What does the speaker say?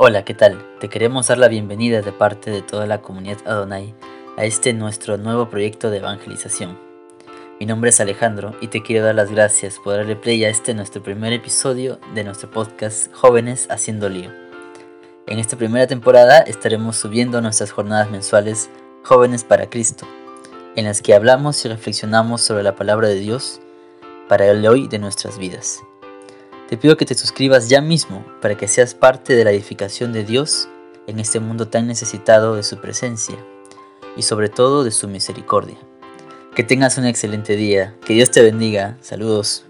Hola, ¿qué tal? Te queremos dar la bienvenida de parte de toda la comunidad Adonai a este nuestro nuevo proyecto de evangelización. Mi nombre es Alejandro y te quiero dar las gracias por darle play a este nuestro primer episodio de nuestro podcast Jóvenes Haciendo Lío. En esta primera temporada estaremos subiendo nuestras jornadas mensuales Jóvenes para Cristo, en las que hablamos y reflexionamos sobre la palabra de Dios para el hoy de nuestras vidas. Te pido que te suscribas ya mismo para que seas parte de la edificación de Dios en este mundo tan necesitado de su presencia y sobre todo de su misericordia. Que tengas un excelente día, que Dios te bendiga, saludos.